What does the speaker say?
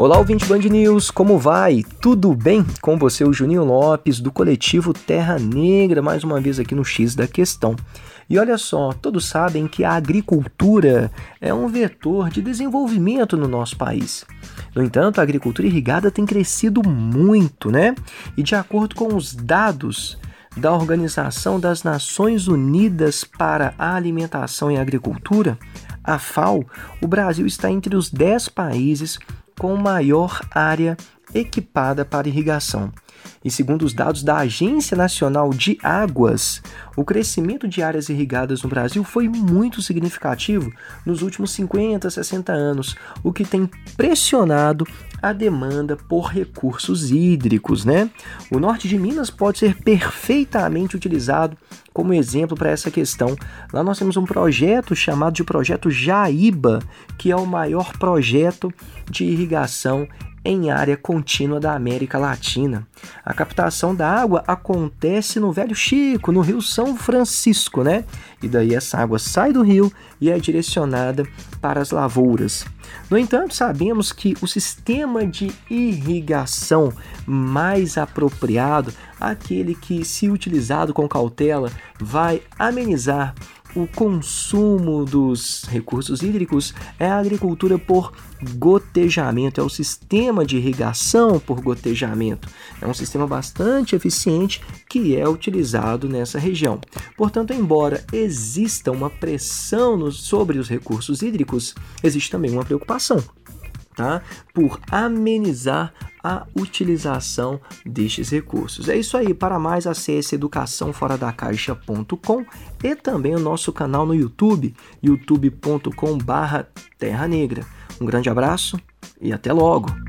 Olá, ouvinte Band News, como vai? Tudo bem? Com você, o Juninho Lopes, do coletivo Terra Negra, mais uma vez aqui no X da Questão. E olha só, todos sabem que a agricultura é um vetor de desenvolvimento no nosso país. No entanto, a agricultura irrigada tem crescido muito, né? E de acordo com os dados da Organização das Nações Unidas para a Alimentação e Agricultura, a FAO, o Brasil está entre os 10 países com maior área equipada para irrigação. E segundo os dados da Agência Nacional de Águas, o crescimento de áreas irrigadas no Brasil foi muito significativo nos últimos 50, 60 anos, o que tem pressionado a demanda por recursos hídricos, né? O norte de Minas pode ser perfeitamente utilizado como exemplo para essa questão. Lá nós temos um projeto chamado de Projeto Jaíba, que é o maior projeto de irrigação em área contínua da América Latina. A captação da água acontece no Velho Chico, no Rio São Francisco, né? E daí essa água sai do rio e é direcionada para as lavouras. No entanto, sabemos que o sistema de irrigação mais apropriado, aquele que, se utilizado com cautela, vai amenizar o consumo dos recursos hídricos é a agricultura por gotejamento, é o sistema de irrigação por gotejamento. É um sistema bastante eficiente que é utilizado nessa região. Portanto, embora exista uma pressão sobre os recursos hídricos, existe também uma preocupação tá? por amenizar a utilização destes recursos. É isso aí, para mais acesse educaçãoforadacaixa.com e também o nosso canal no YouTube, youtube.com/terra negra. Um grande abraço e até logo.